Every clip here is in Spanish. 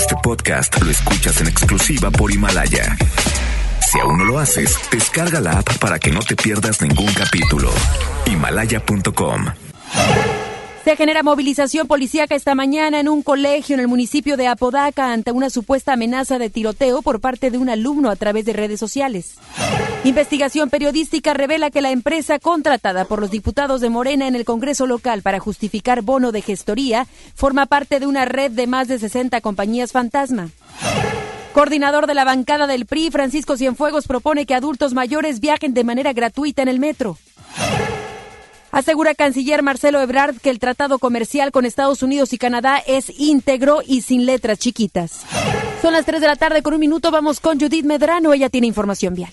Este podcast lo escuchas en exclusiva por Himalaya. Si aún no lo haces, descarga la app para que no te pierdas ningún capítulo. Himalaya.com. Se genera movilización policíaca esta mañana en un colegio en el municipio de Apodaca ante una supuesta amenaza de tiroteo por parte de un alumno a través de redes sociales. Investigación periodística revela que la empresa contratada por los diputados de Morena en el Congreso local para justificar bono de gestoría forma parte de una red de más de 60 compañías fantasma. Coordinador de la bancada del PRI, Francisco Cienfuegos, propone que adultos mayores viajen de manera gratuita en el metro. Asegura canciller Marcelo Ebrard que el tratado comercial con Estados Unidos y Canadá es íntegro y sin letras chiquitas. Son las 3 de la tarde con un minuto. Vamos con Judith Medrano. Ella tiene información vial.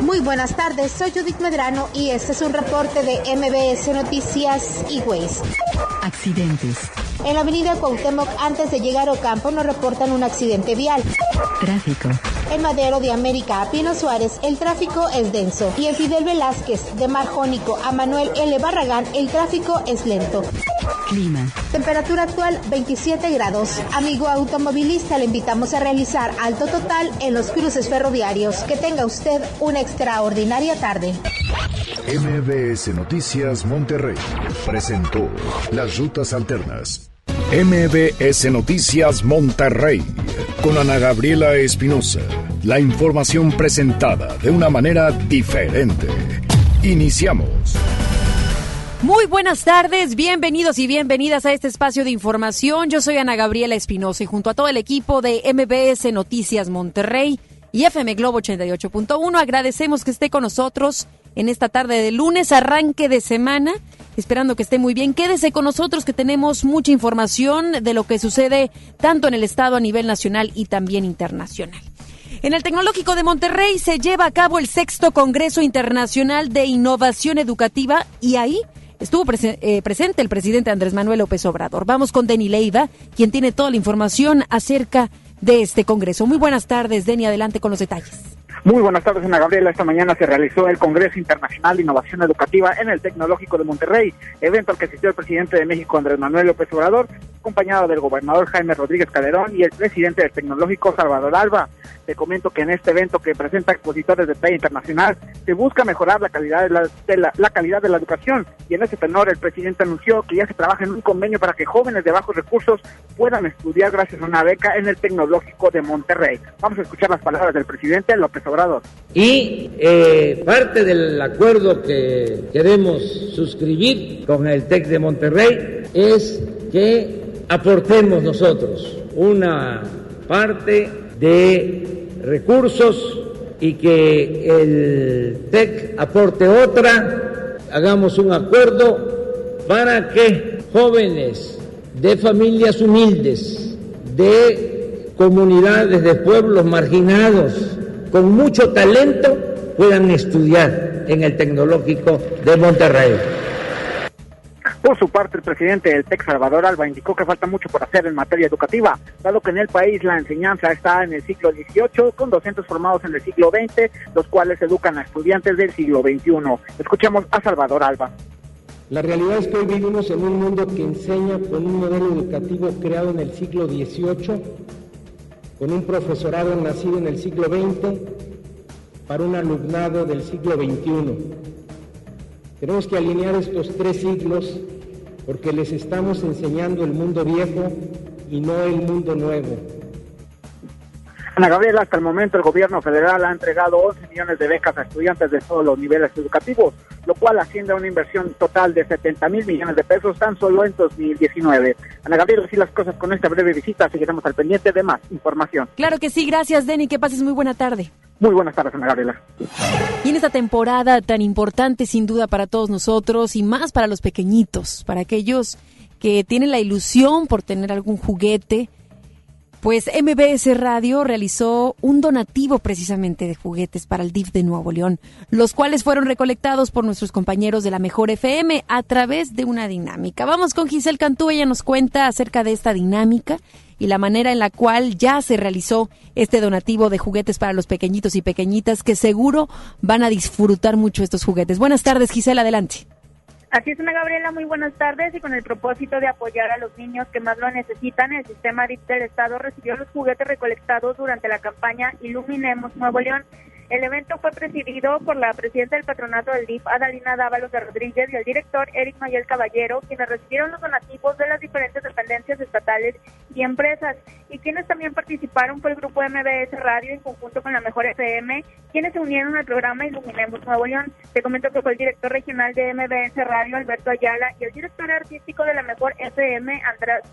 Muy buenas tardes, soy Judith Medrano y este es un reporte de MBS Noticias y Ways. Accidentes. En la avenida Cuauhtémoc, antes de llegar a Ocampo, nos reportan un accidente vial. Tráfico. En Madero de América a Pino Suárez, el tráfico es denso. Y en Fidel Velázquez, de Marjónico a Manuel L. Barragán, el tráfico es lento. Clima. Temperatura actual 27 grados. Amigo automovilista, le invitamos a realizar alto total en los cruces ferroviarios. Que tenga usted una extraordinaria tarde. MBS Noticias Monterrey presentó las rutas alternas. MBS Noticias Monterrey con Ana Gabriela Espinosa. La información presentada de una manera diferente. Iniciamos. Muy buenas tardes, bienvenidos y bienvenidas a este espacio de información. Yo soy Ana Gabriela Espinosa y junto a todo el equipo de MBS Noticias Monterrey y FM Globo 88.1 agradecemos que esté con nosotros en esta tarde de lunes, arranque de semana. Esperando que esté muy bien. Quédese con nosotros que tenemos mucha información de lo que sucede tanto en el Estado a nivel nacional y también internacional. En el Tecnológico de Monterrey se lleva a cabo el sexto Congreso Internacional de Innovación Educativa y ahí estuvo eh, presente el presidente Andrés Manuel López Obrador. Vamos con Deni Leiva, quien tiene toda la información acerca de este Congreso. Muy buenas tardes, Deni, adelante con los detalles. Muy buenas tardes, Ana Gabriela. Esta mañana se realizó el Congreso Internacional de Innovación Educativa en el Tecnológico de Monterrey, evento al que asistió el presidente de México, Andrés Manuel López Obrador, acompañado del gobernador Jaime Rodríguez Calderón y el presidente del Tecnológico, Salvador Alba. Te comento que en este evento que presenta expositores de talla internacional se busca mejorar la calidad de la, la, calidad de la educación y en ese tenor el presidente anunció que ya se trabaja en un convenio para que jóvenes de bajos recursos puedan estudiar gracias a una beca en el Tecnológico de Monterrey. Vamos a escuchar las palabras del presidente López Obrador. Y eh, parte del acuerdo que queremos suscribir con el TEC de Monterrey es que aportemos nosotros una parte de recursos y que el TEC aporte otra, hagamos un acuerdo para que jóvenes de familias humildes, de comunidades, de pueblos marginados, con mucho talento puedan estudiar en el Tecnológico de Monterrey. Por su parte, el presidente del TEC Salvador Alba indicó que falta mucho por hacer en materia educativa, dado que en el país la enseñanza está en el siglo XVIII, con docentes formados en el siglo XX, los cuales educan a estudiantes del siglo XXI. Escuchemos a Salvador Alba. La realidad es que hoy vivimos en un mundo que enseña con un modelo educativo creado en el siglo XVIII con un profesorado nacido en el siglo XX para un alumnado del siglo XXI. Tenemos que alinear estos tres siglos porque les estamos enseñando el mundo viejo y no el mundo nuevo. Ana Gabriela, hasta el momento el gobierno federal ha entregado 11 millones de becas a estudiantes de todos los niveles educativos, lo cual asciende a una inversión total de 70 mil millones de pesos tan solo en 2019. Ana Gabriela, así las cosas con esta breve visita, seguiremos al pendiente de más información. Claro que sí, gracias Denny, que pases muy buena tarde. Muy buenas tardes, Ana Gabriela. Y en esta temporada tan importante sin duda para todos nosotros y más para los pequeñitos, para aquellos que tienen la ilusión por tener algún juguete, pues MBS Radio realizó un donativo precisamente de juguetes para el DIF de Nuevo León, los cuales fueron recolectados por nuestros compañeros de la Mejor FM a través de una dinámica. Vamos con Giselle Cantú, ella nos cuenta acerca de esta dinámica y la manera en la cual ya se realizó este donativo de juguetes para los pequeñitos y pequeñitas que seguro van a disfrutar mucho estos juguetes. Buenas tardes, Giselle, adelante. Así es, Ana Gabriela, muy buenas tardes y con el propósito de apoyar a los niños que más lo necesitan, el sistema DIP del Estado recibió los juguetes recolectados durante la campaña Iluminemos Nuevo León. El evento fue presidido por la presidenta del patronato del DIF, Adalina Dávalos de Rodríguez, y el director Eric Mayel Caballero, quienes recibieron los donativos de las diferentes dependencias estatales y empresas. Y quienes también participaron fue el grupo MBS Radio en conjunto con la Mejor FM, quienes se unieron al programa Iluminemos Nuevo León. Te comento que fue el director regional de MBS Radio, Alberto Ayala, y el director artístico de la Mejor FM,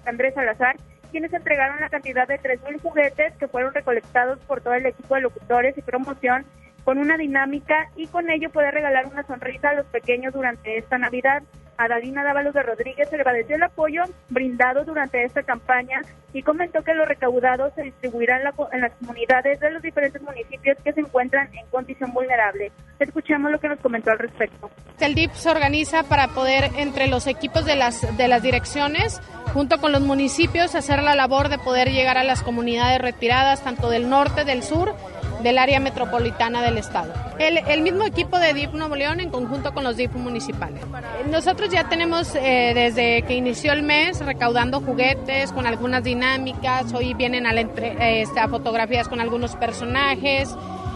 Andrés Salazar, quienes entregaron la cantidad de 3.000 juguetes que fueron recolectados por todo el equipo de locutores y promoción con una dinámica y con ello poder regalar una sonrisa a los pequeños durante esta Navidad. A Dávalos de Rodríguez se agradeció el apoyo brindado durante esta campaña y comentó que los recaudados se distribuirán en, las comunidades de los diferentes municipios que se encuentran en condición vulnerable. Escuchemos lo que nos comentó al respecto. El DIP se organiza para poder, entre los equipos de las, de las direcciones, junto con los municipios, hacer la labor de poder llegar a las comunidades retiradas, tanto del norte, del sur del área metropolitana del estado. El, mismo equipo de DIP Nuevo León en conjunto con los DIP municipales. Nosotros ya tenemos eh, desde que inició el mes recaudando juguetes con algunas dinámicas, hoy vienen a, este, a fotografías con algunos personajes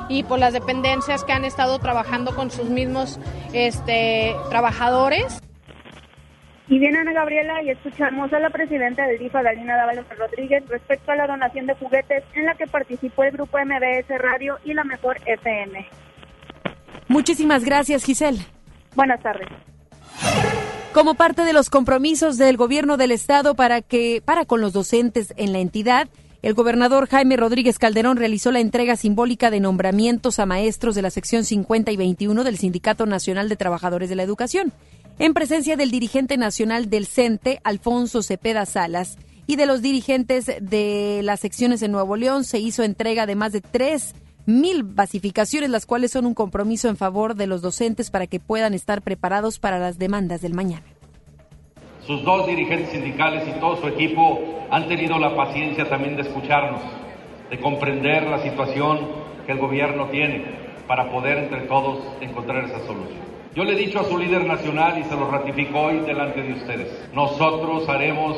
y por las dependencias que han estado trabajando con sus mismos este, trabajadores. Y viene Ana Gabriela y escuchamos a la presidenta del DIFA, Dalina Dávalos Rodríguez, respecto a la donación de juguetes en la que participó el grupo MBS Radio y la Mejor FM. Muchísimas gracias, Giselle. Buenas tardes. Como parte de los compromisos del gobierno del estado para que para con los docentes en la entidad, el gobernador Jaime Rodríguez Calderón realizó la entrega simbólica de nombramientos a maestros de la sección 50 y 21 del Sindicato Nacional de Trabajadores de la Educación en presencia del dirigente nacional del CENTE, Alfonso Cepeda Salas, y de los dirigentes de las secciones en Nuevo León, se hizo entrega de más de tres mil basificaciones, las cuales son un compromiso en favor de los docentes para que puedan estar preparados para las demandas del mañana. Sus dos dirigentes sindicales y todo su equipo han tenido la paciencia también de escucharnos, de comprender la situación que el gobierno tiene para poder entre todos encontrar esa solución. Yo le he dicho a su líder nacional y se lo ratificó hoy delante de ustedes. Nosotros haremos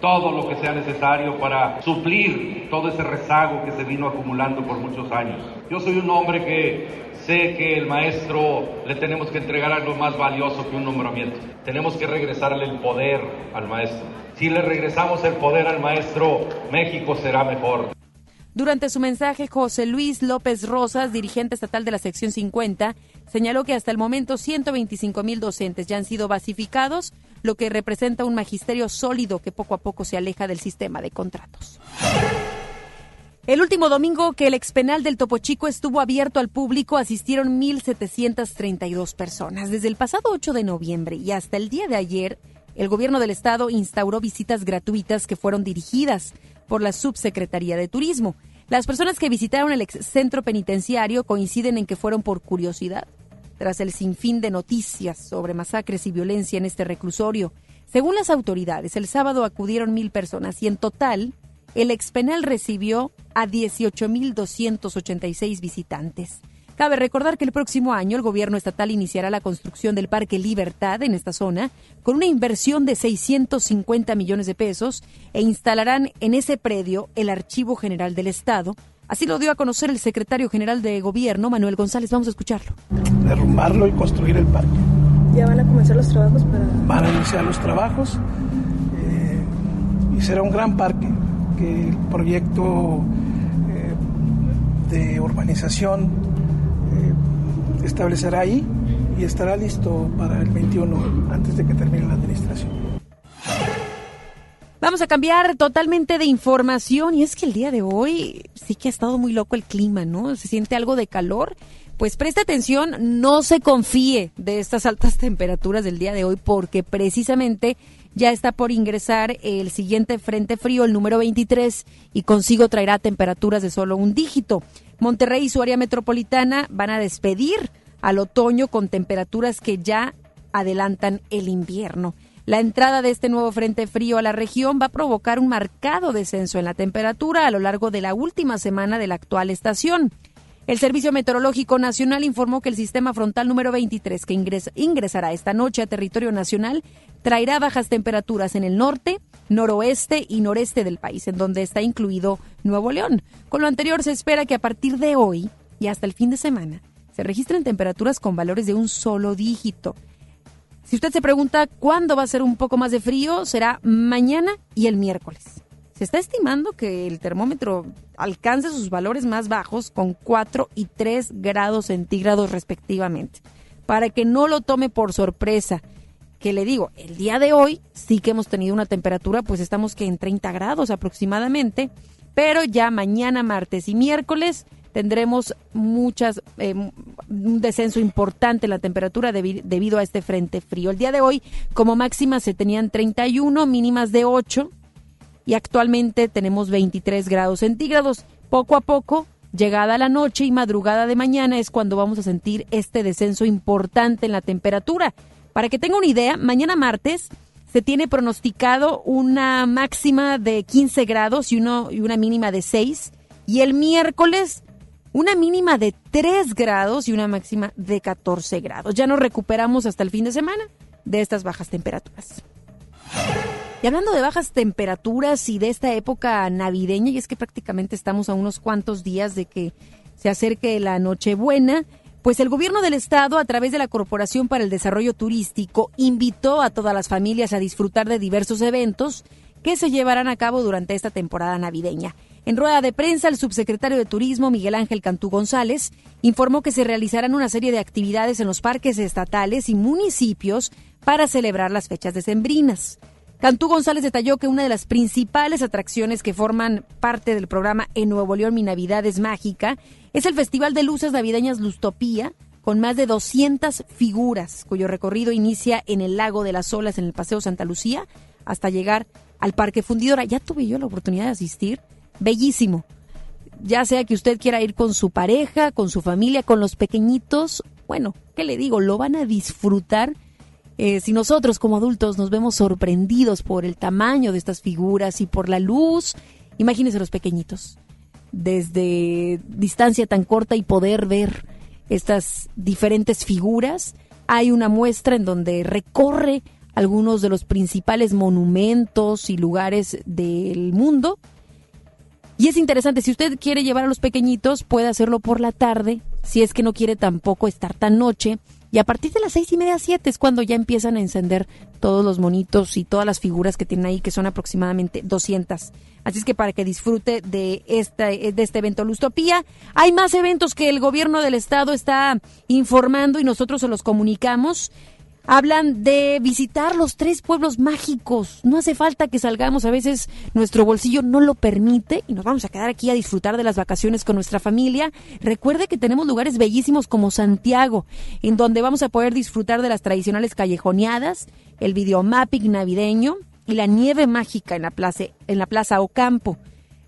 todo lo que sea necesario para suplir todo ese rezago que se vino acumulando por muchos años. Yo soy un hombre que sé que el maestro le tenemos que entregar algo más valioso que un nombramiento. Tenemos que regresarle el poder al maestro. Si le regresamos el poder al maestro, México será mejor. Durante su mensaje, José Luis López Rosas, dirigente estatal de la sección 50, señaló que hasta el momento 125 mil docentes ya han sido basificados, lo que representa un magisterio sólido que poco a poco se aleja del sistema de contratos. El último domingo que el expenal del Topo Chico estuvo abierto al público asistieron 1.732 personas. Desde el pasado 8 de noviembre y hasta el día de ayer, el gobierno del estado instauró visitas gratuitas que fueron dirigidas por la Subsecretaría de Turismo. Las personas que visitaron el ex centro penitenciario coinciden en que fueron por curiosidad, tras el sinfín de noticias sobre masacres y violencia en este reclusorio. Según las autoridades, el sábado acudieron mil personas y en total el expenal recibió a 18.286 visitantes. Cabe recordar que el próximo año el gobierno estatal iniciará la construcción del Parque Libertad en esta zona con una inversión de 650 millones de pesos e instalarán en ese predio el Archivo General del Estado. Así lo dio a conocer el secretario general de Gobierno, Manuel González. Vamos a escucharlo. Derrumbarlo y construir el parque. ¿Ya van a comenzar los trabajos para...? Van a iniciar los trabajos eh, y será un gran parque que el proyecto eh, de urbanización establecerá ahí y estará listo para el 21 antes de que termine la administración. Vamos a cambiar totalmente de información y es que el día de hoy sí que ha estado muy loco el clima, ¿no? Se siente algo de calor. Pues preste atención, no se confíe de estas altas temperaturas del día de hoy porque precisamente ya está por ingresar el siguiente frente frío, el número 23, y consigo traerá temperaturas de solo un dígito. Monterrey y su área metropolitana van a despedir al otoño con temperaturas que ya adelantan el invierno. La entrada de este nuevo frente frío a la región va a provocar un marcado descenso en la temperatura a lo largo de la última semana de la actual estación. El Servicio Meteorológico Nacional informó que el sistema frontal número 23 que ingresa, ingresará esta noche a territorio nacional traerá bajas temperaturas en el norte, noroeste y noreste del país, en donde está incluido Nuevo León. Con lo anterior se espera que a partir de hoy y hasta el fin de semana se registren temperaturas con valores de un solo dígito. Si usted se pregunta cuándo va a ser un poco más de frío, será mañana y el miércoles. Se está estimando que el termómetro alcance sus valores más bajos con 4 y 3 grados centígrados respectivamente. Para que no lo tome por sorpresa, que le digo, el día de hoy sí que hemos tenido una temperatura, pues estamos que en 30 grados aproximadamente, pero ya mañana, martes y miércoles tendremos muchas, eh, un descenso importante en la temperatura debido a este frente frío. El día de hoy, como máxima, se tenían 31, mínimas de 8 y actualmente tenemos 23 grados centígrados. Poco a poco, llegada la noche y madrugada de mañana es cuando vamos a sentir este descenso importante en la temperatura. Para que tenga una idea, mañana martes se tiene pronosticado una máxima de 15 grados y, uno, y una mínima de 6. Y el miércoles una mínima de 3 grados y una máxima de 14 grados. Ya nos recuperamos hasta el fin de semana de estas bajas temperaturas. Y hablando de bajas temperaturas y de esta época navideña, y es que prácticamente estamos a unos cuantos días de que se acerque la Nochebuena, pues el gobierno del estado, a través de la Corporación para el Desarrollo Turístico, invitó a todas las familias a disfrutar de diversos eventos que se llevarán a cabo durante esta temporada navideña. En rueda de prensa, el subsecretario de Turismo, Miguel Ángel Cantú González, informó que se realizarán una serie de actividades en los parques estatales y municipios para celebrar las fechas decembrinas. Cantú González detalló que una de las principales atracciones que forman parte del programa En Nuevo León Mi Navidad es Mágica es el Festival de Luces Navideñas Lustopía, con más de 200 figuras, cuyo recorrido inicia en el Lago de las Olas en el Paseo Santa Lucía hasta llegar al Parque Fundidora. Ya tuve yo la oportunidad de asistir. Bellísimo. Ya sea que usted quiera ir con su pareja, con su familia, con los pequeñitos, bueno, ¿qué le digo? Lo van a disfrutar eh, si nosotros como adultos nos vemos sorprendidos por el tamaño de estas figuras y por la luz, imagínense los pequeñitos, desde distancia tan corta y poder ver estas diferentes figuras. Hay una muestra en donde recorre algunos de los principales monumentos y lugares del mundo. Y es interesante, si usted quiere llevar a los pequeñitos, puede hacerlo por la tarde, si es que no quiere tampoco estar tan noche y a partir de las seis y media, siete es cuando ya empiezan a encender todos los monitos y todas las figuras que tienen ahí, que son aproximadamente 200. Así es que para que disfrute de este, de este evento Lustopía, hay más eventos que el gobierno del estado está informando y nosotros se los comunicamos hablan de visitar los tres pueblos mágicos. No hace falta que salgamos, a veces nuestro bolsillo no lo permite y nos vamos a quedar aquí a disfrutar de las vacaciones con nuestra familia. Recuerde que tenemos lugares bellísimos como Santiago, en donde vamos a poder disfrutar de las tradicionales callejoneadas, el videomapping navideño y la nieve mágica en la plaza, en la plaza Ocampo.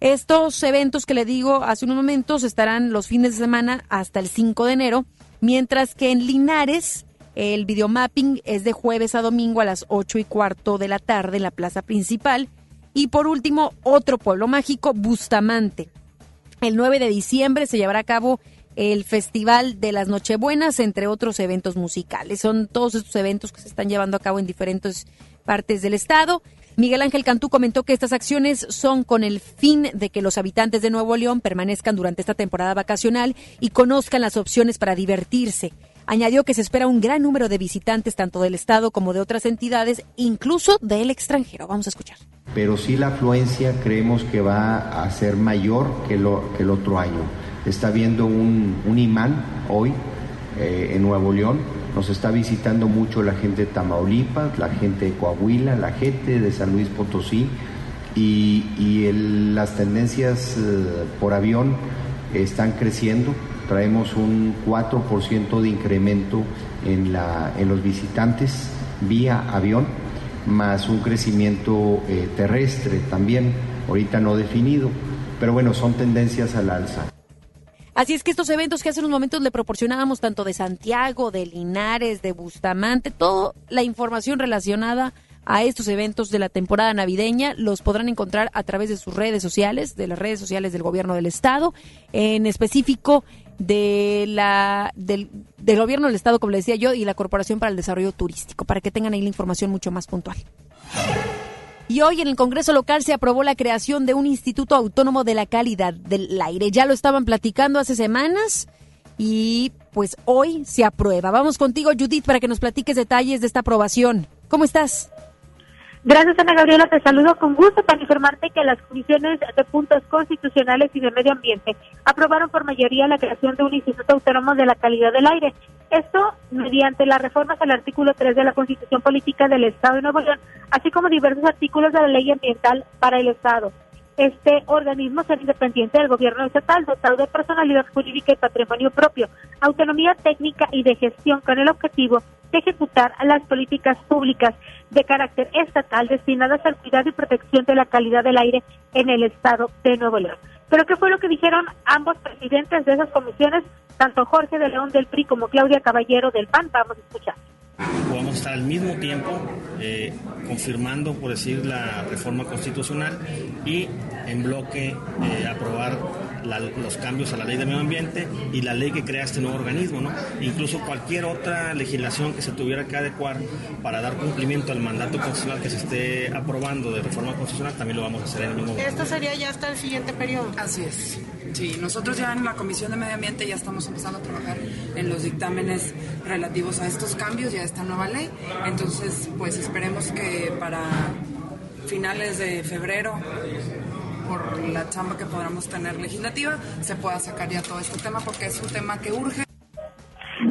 Estos eventos que le digo hace unos momentos estarán los fines de semana hasta el 5 de enero, mientras que en Linares el videomapping es de jueves a domingo a las 8 y cuarto de la tarde en la plaza principal. Y por último, otro pueblo mágico, Bustamante. El 9 de diciembre se llevará a cabo el Festival de las Nochebuenas, entre otros eventos musicales. Son todos estos eventos que se están llevando a cabo en diferentes partes del estado. Miguel Ángel Cantú comentó que estas acciones son con el fin de que los habitantes de Nuevo León permanezcan durante esta temporada vacacional y conozcan las opciones para divertirse. Añadió que se espera un gran número de visitantes tanto del Estado como de otras entidades, incluso del extranjero. Vamos a escuchar. Pero sí la afluencia creemos que va a ser mayor que, lo, que el otro año. Está viendo un, un imán hoy eh, en Nuevo León. Nos está visitando mucho la gente de Tamaulipas, la gente de Coahuila, la gente de San Luis Potosí y, y las tendencias eh, por avión están creciendo traemos un 4% de incremento en, la, en los visitantes vía avión, más un crecimiento eh, terrestre también, ahorita no definido, pero bueno, son tendencias al alza. Así es que estos eventos que hace unos momentos le proporcionábamos tanto de Santiago, de Linares, de Bustamante, toda la información relacionada a estos eventos de la temporada navideña. Los podrán encontrar a través de sus redes sociales, de las redes sociales del gobierno del estado. En específico, de la, del, del gobierno del Estado, como le decía yo, y la Corporación para el Desarrollo Turístico, para que tengan ahí la información mucho más puntual. Y hoy en el Congreso local se aprobó la creación de un Instituto Autónomo de la Calidad del Aire. Ya lo estaban platicando hace semanas y pues hoy se aprueba. Vamos contigo, Judith, para que nos platiques detalles de esta aprobación. ¿Cómo estás? Gracias, Ana Gabriela. Te saludo con gusto para informarte que las comisiones de puntos constitucionales y de medio ambiente aprobaron por mayoría la creación de un Instituto Autónomo de la Calidad del Aire. Esto mediante las reformas al artículo 3 de la Constitución Política del Estado de Nuevo León, así como diversos artículos de la Ley Ambiental para el Estado. Este organismo será independiente del gobierno estatal, dotado de personalidad jurídica y patrimonio propio, autonomía técnica y de gestión con el objetivo de ejecutar las políticas públicas de carácter estatal destinadas al cuidado y protección de la calidad del aire en el estado de Nuevo León. Pero ¿qué fue lo que dijeron ambos presidentes de esas comisiones, tanto Jorge de León del PRI como Claudia Caballero del PAN? Vamos a escuchar. Podemos estar al mismo tiempo eh, confirmando, por decir, la reforma constitucional y en bloque eh, aprobar los cambios a la ley de medio ambiente y la ley que crea este nuevo organismo, ¿no? Incluso cualquier otra legislación que se tuviera que adecuar para dar cumplimiento al mandato constitucional que se esté aprobando de reforma constitucional, también lo vamos a hacer en el mismo momento. Esto sería ya hasta el siguiente periodo. Así es. Sí, nosotros ya en la Comisión de Medio Ambiente ya estamos empezando a trabajar en los dictámenes relativos a estos cambios y a esta nueva ley. Entonces, pues esperemos que para finales de febrero por la chamba que podamos tener legislativa, se pueda sacar ya todo este tema porque es un tema que urge.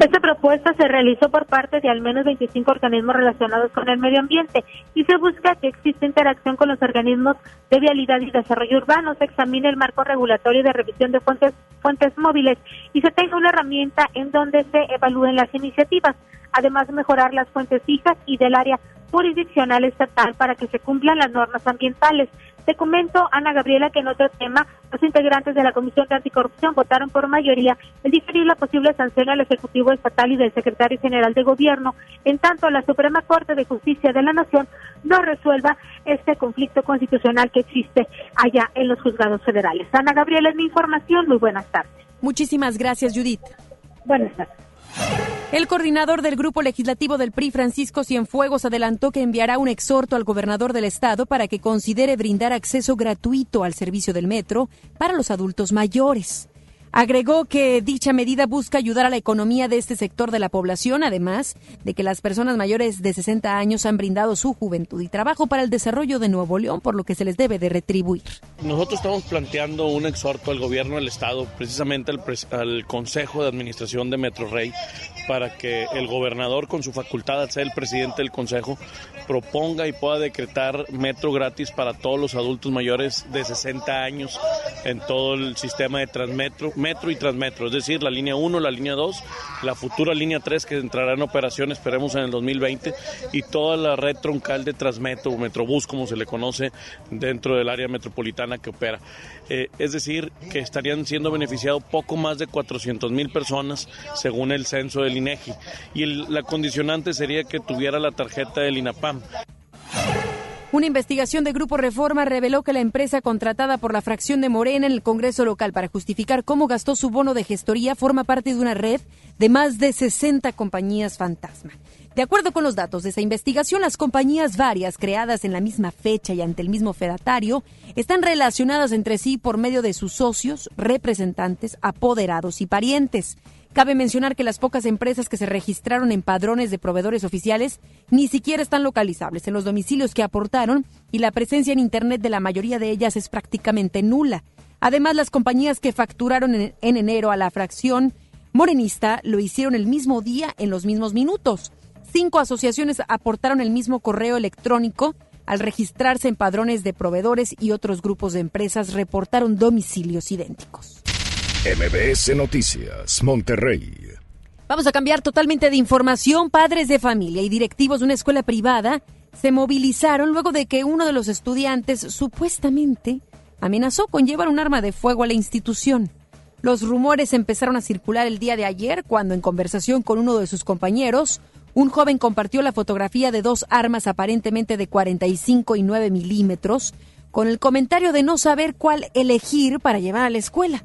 Esta propuesta se realizó por parte de al menos 25 organismos relacionados con el medio ambiente y se busca que exista interacción con los organismos de vialidad y desarrollo urbano, se examine el marco regulatorio de revisión de fuentes, fuentes móviles y se tenga una herramienta en donde se evalúen las iniciativas. Además, mejorar las fuentes fijas y del área jurisdiccional estatal para que se cumplan las normas ambientales. Te comento, Ana Gabriela, que en otro tema, los integrantes de la Comisión de Anticorrupción votaron por mayoría el diferir la posible sanción al Ejecutivo Estatal y del Secretario General de Gobierno, en tanto la Suprema Corte de Justicia de la Nación no resuelva este conflicto constitucional que existe allá en los juzgados federales. Ana Gabriela, es mi información. Muy buenas tardes. Muchísimas gracias, Judith. Buenas tardes. El coordinador del grupo legislativo del PRI, Francisco Cienfuegos, adelantó que enviará un exhorto al gobernador del estado para que considere brindar acceso gratuito al servicio del metro para los adultos mayores. Agregó que dicha medida busca ayudar a la economía de este sector de la población, además de que las personas mayores de 60 años han brindado su juventud y trabajo para el desarrollo de Nuevo León, por lo que se les debe de retribuir. Nosotros estamos planteando un exhorto al gobierno del Estado, precisamente al, Consejo de Administración de Metro Rey, para que el gobernador, con su facultad ser el presidente del Consejo, proponga y pueda decretar metro gratis para todos los adultos mayores de 60 años en todo el sistema de Transmetro metro y transmetro, es decir, la línea 1, la línea 2, la futura línea 3 que entrará en operación, esperemos en el 2020, y toda la red troncal de Transmetro, Metrobús, como se le conoce dentro del área metropolitana que opera. Eh, es decir, que estarían siendo beneficiados poco más de 400 mil personas según el censo del Y la condicionante sería que tuviera la tarjeta del INAPAM. Una investigación de Grupo Reforma reveló que la empresa contratada por la fracción de Morena en el Congreso local para justificar cómo gastó su bono de gestoría forma parte de una red de más de 60 compañías fantasma. De acuerdo con los datos de esa investigación, las compañías varias creadas en la misma fecha y ante el mismo fedatario están relacionadas entre sí por medio de sus socios, representantes, apoderados y parientes. Cabe mencionar que las pocas empresas que se registraron en padrones de proveedores oficiales ni siquiera están localizables en los domicilios que aportaron y la presencia en Internet de la mayoría de ellas es prácticamente nula. Además, las compañías que facturaron en, enero a la fracción morenista lo hicieron el mismo día en los mismos minutos. Cinco asociaciones aportaron el mismo correo electrónico al registrarse en padrones de proveedores y otros grupos de empresas reportaron domicilios idénticos. MBS Noticias, Monterrey. Vamos a cambiar totalmente de información. Padres de familia y directivos de una escuela privada se movilizaron luego de que uno de los estudiantes supuestamente amenazó con llevar un arma de fuego a la institución. Los rumores empezaron a circular el día de ayer cuando en conversación con uno de sus compañeros, un joven compartió la fotografía de dos armas aparentemente de 45 y 9 milímetros con el comentario de no saber cuál elegir para llevar a la escuela.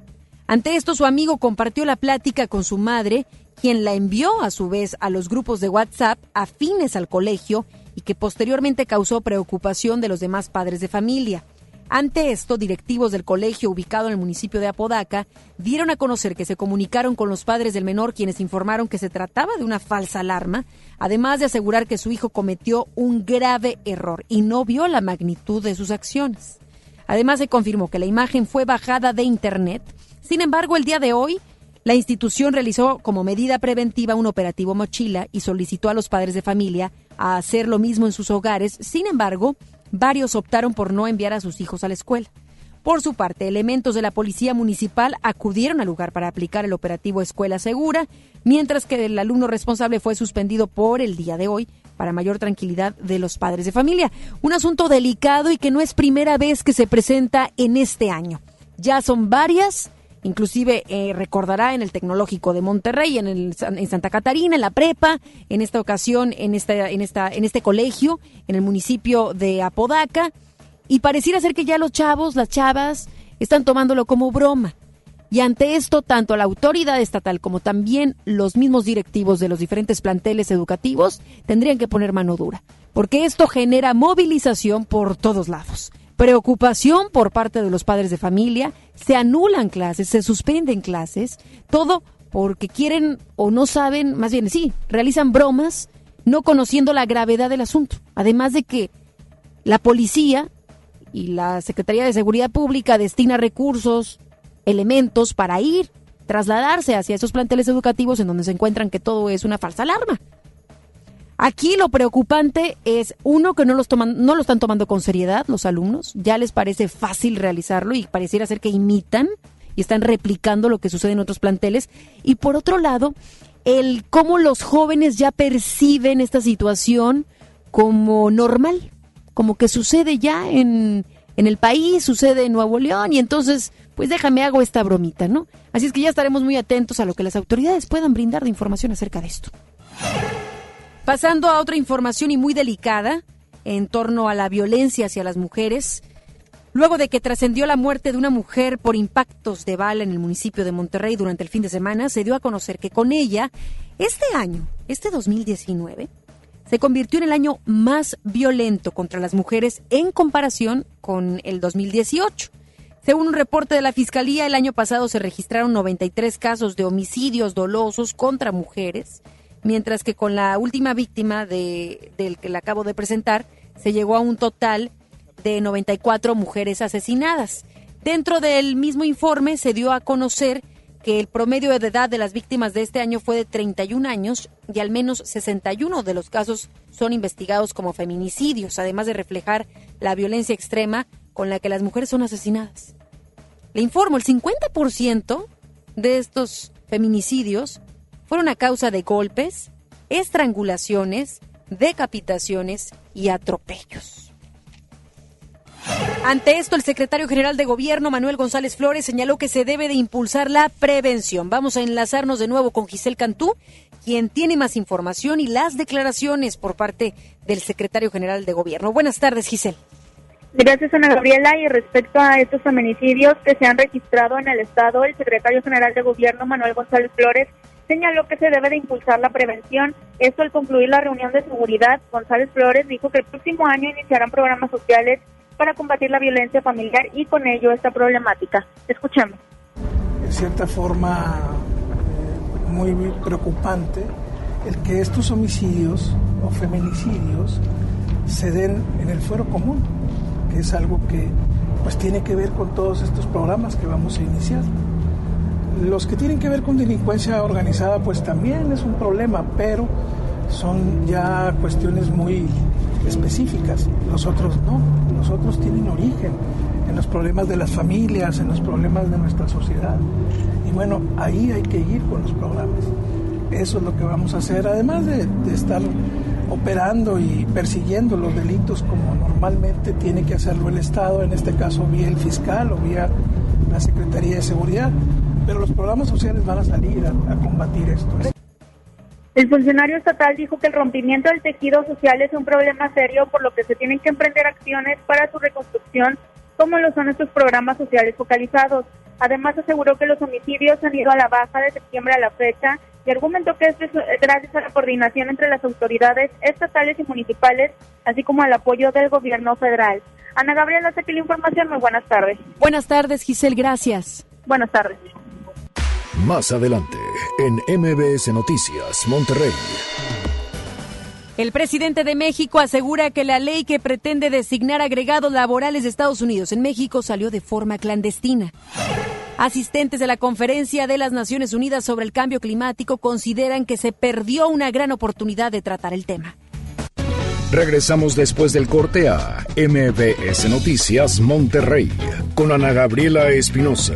Ante esto, su amigo compartió la plática con su madre, quien la envió a su vez a los grupos de WhatsApp afines al colegio y que posteriormente causó preocupación de los demás padres de familia. Ante esto, directivos del colegio ubicado en el municipio de Apodaca dieron a conocer que se comunicaron con los padres del menor quienes informaron que se trataba de una falsa alarma, además de asegurar que su hijo cometió un grave error y no vio la magnitud de sus acciones. Además, se confirmó que la imagen fue bajada de Internet. Sin embargo, el día de hoy, la institución realizó como medida preventiva un operativo mochila y solicitó a los padres de familia a hacer lo mismo en sus hogares. Sin embargo, varios optaron por no enviar a sus hijos a la escuela. Por su parte, elementos de la Policía Municipal acudieron al lugar para aplicar el operativo Escuela Segura, mientras que el alumno responsable fue suspendido por el día de hoy para mayor tranquilidad de los padres de familia. Un asunto delicado y que no es primera vez que se presenta en este año. Ya son varias Inclusive eh, recordará en el Tecnológico de Monterrey, en, el, en Santa Catarina, en la prepa, en esta ocasión en, esta, en, esta, en este colegio, en el municipio de Apodaca. Y pareciera ser que ya los chavos, las chavas, están tomándolo como broma. Y ante esto, tanto la autoridad estatal como también los mismos directivos de los diferentes planteles educativos tendrían que poner mano dura, porque esto genera movilización por todos lados preocupación por parte de los padres de familia, se anulan clases, se suspenden clases, todo porque quieren o no saben, más bien sí, realizan bromas no conociendo la gravedad del asunto. Además de que la policía y la Secretaría de Seguridad Pública destina recursos, elementos para ir, trasladarse hacia esos planteles educativos en donde se encuentran que todo es una falsa alarma. Aquí lo preocupante es, uno, que no, los toman, no lo están tomando con seriedad los alumnos, ya les parece fácil realizarlo y pareciera ser que imitan y están replicando lo que sucede en otros planteles. Y por otro lado, el cómo los jóvenes ya perciben esta situación como normal, como que sucede ya en, en el país, sucede en Nuevo León y entonces, pues déjame hago esta bromita, ¿no? Así es que ya estaremos muy atentos a lo que las autoridades puedan brindar de información acerca de esto. Pasando a otra información y muy delicada en torno a la violencia hacia las mujeres, luego de que trascendió la muerte de una mujer por impactos de bala en el municipio de Monterrey durante el fin de semana, se dio a conocer que con ella, este año, este 2019, se convirtió en el año más violento contra las mujeres en comparación con el 2018. Según un reporte de la Fiscalía, el año pasado se registraron 93 casos de homicidios dolosos contra mujeres mientras que con la última víctima de, del que le acabo de presentar se llegó a un total de 94 mujeres asesinadas. Dentro del mismo informe se dio a conocer que el promedio de edad de las víctimas de este año fue de 31 años y al menos 61 de los casos son investigados como feminicidios, además de reflejar la violencia extrema con la que las mujeres son asesinadas. Le informo, el 50% de estos feminicidios fueron a causa de golpes, estrangulaciones, decapitaciones y atropellos. Ante esto, el secretario general de Gobierno, Manuel González Flores, señaló que se debe de impulsar la prevención. Vamos a enlazarnos de nuevo con Giselle Cantú, quien tiene más información y las declaraciones por parte del secretario general de Gobierno. Buenas tardes, Giselle. Gracias, Ana Gabriela. Y respecto a estos feminicidios que se han registrado en el Estado, el secretario general de Gobierno, Manuel González Flores, señaló que se debe de impulsar la prevención. Esto al concluir la reunión de seguridad, González Flores dijo que el próximo año iniciarán programas sociales para combatir la violencia familiar y con ello esta problemática. Escuchemos. En cierta forma, eh, muy preocupante el que estos homicidios o feminicidios se den en el fuero común, que es algo que pues tiene que ver con todos estos programas que vamos a iniciar. Los que tienen que ver con delincuencia organizada, pues también es un problema, pero son ya cuestiones muy específicas. Los otros no, los otros tienen origen en los problemas de las familias, en los problemas de nuestra sociedad. Y bueno, ahí hay que ir con los programas. Eso es lo que vamos a hacer, además de, de estar operando y persiguiendo los delitos como normalmente tiene que hacerlo el Estado, en este caso vía el fiscal o vía la Secretaría de Seguridad pero los programas sociales van a salir a, combatir esto. El funcionario estatal dijo que el rompimiento del tejido social es un problema serio, por lo que se tienen que emprender acciones para su reconstrucción, como lo son estos programas sociales focalizados. Además aseguró que los homicidios han ido a la baja de septiembre a la fecha y argumentó que esto es gracias a la coordinación entre las autoridades estatales y municipales, así como al apoyo del gobierno federal. Ana Gabriela, aquí la información. Muy buenas tardes. Buenas tardes, Giselle. Gracias. Buenas tardes. Más adelante, en MBS Noticias, Monterrey. El presidente de México asegura que la ley que pretende designar agregados laborales de Estados Unidos en México salió de forma clandestina. Asistentes de la Conferencia de las Naciones Unidas sobre el Cambio Climático consideran que se perdió una gran oportunidad de tratar el tema. Regresamos después del corte a MBS Noticias Monterrey con Ana Gabriela Espinosa.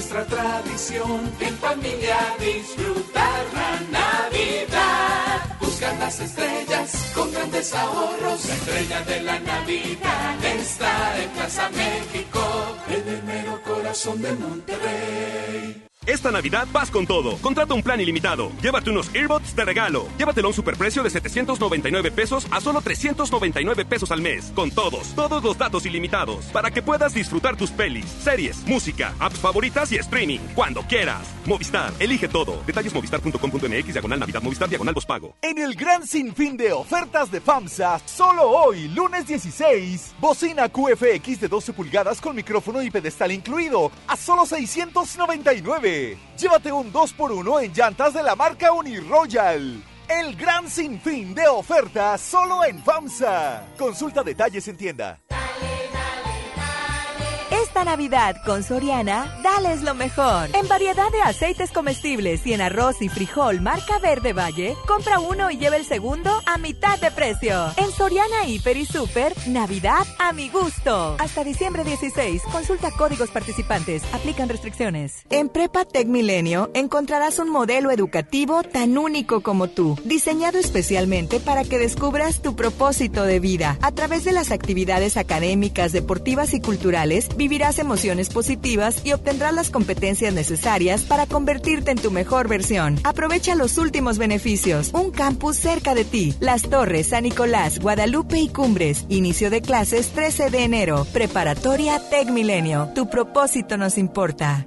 Nuestra tradición en familia disfrutar la Navidad. Buscar las estrellas con grandes ahorros. La estrella de la Navidad está en Plaza México. En el mero corazón de Monterrey. Esta Navidad vas con todo. Contrata un plan ilimitado. Llévate unos earbuds de regalo. Llévatelo a un superprecio de 799 pesos a solo 399 pesos al mes. Con todos, todos los datos ilimitados. Para que puedas disfrutar tus pelis, series, música, apps favoritas y streaming. Cuando quieras. Movistar, elige todo. Detalles movistar.com.mx, diagonal Navidad, Movistar, diagonal pago. En el gran sinfín de ofertas de FAMSA, solo hoy, lunes 16, bocina QFX de 12 pulgadas con micrófono y pedestal incluido, a solo 699. Llévate un 2x1 en llantas de la marca Uniroyal. El gran sinfín de ofertas solo en FAMSA. Consulta detalles en tienda. Navidad con Soriana, dales lo mejor. En variedad de aceites comestibles y en arroz y frijol marca Verde Valle, compra uno y lleva el segundo a mitad de precio. En Soriana Hiper y Super, Navidad a mi gusto. Hasta diciembre 16, consulta códigos participantes, aplican restricciones. En Prepa Tech Milenio encontrarás un modelo educativo tan único como tú, diseñado especialmente para que descubras tu propósito de vida. A través de las actividades académicas, deportivas y culturales, vivirás emociones positivas y obtendrás las competencias necesarias para convertirte en tu mejor versión. Aprovecha los últimos beneficios. Un campus cerca de ti. Las Torres, San Nicolás, Guadalupe y Cumbres. Inicio de clases 13 de enero. Preparatoria Tec Milenio. Tu propósito nos importa.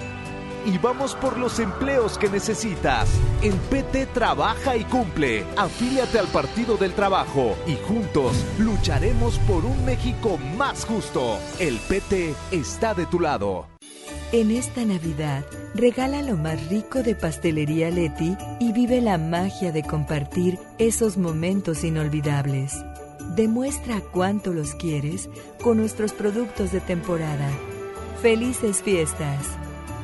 y vamos por los empleos que necesitas. En PT trabaja y cumple. Afíliate al Partido del Trabajo y juntos lucharemos por un México más justo. El PT está de tu lado. En esta Navidad, regala lo más rico de Pastelería Leti y vive la magia de compartir esos momentos inolvidables. Demuestra cuánto los quieres con nuestros productos de temporada. Felices fiestas.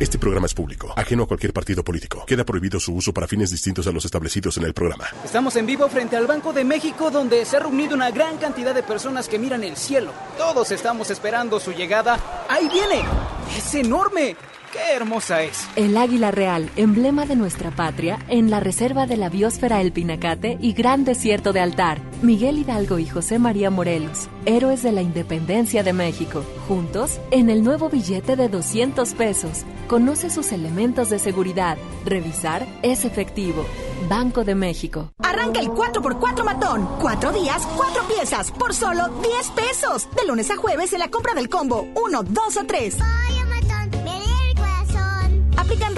Este programa es público, ajeno a cualquier partido político. Queda prohibido su uso para fines distintos a los establecidos en el programa. Estamos en vivo frente al Banco de México donde se ha reunido una gran cantidad de personas que miran el cielo. Todos estamos esperando su llegada. ¡Ahí viene! ¡Es enorme! ¡Qué hermosa es! El águila real, emblema de nuestra patria, en la reserva de la biosfera El Pinacate y Gran Desierto de Altar. Miguel Hidalgo y José María Morelos, héroes de la independencia de México. Juntos, en el nuevo billete de 200 pesos. Conoce sus elementos de seguridad. Revisar es efectivo. Banco de México. Arranca el 4x4 matón. Cuatro días, cuatro piezas, por solo 10 pesos. De lunes a jueves en la compra del combo 1, 2 o 3.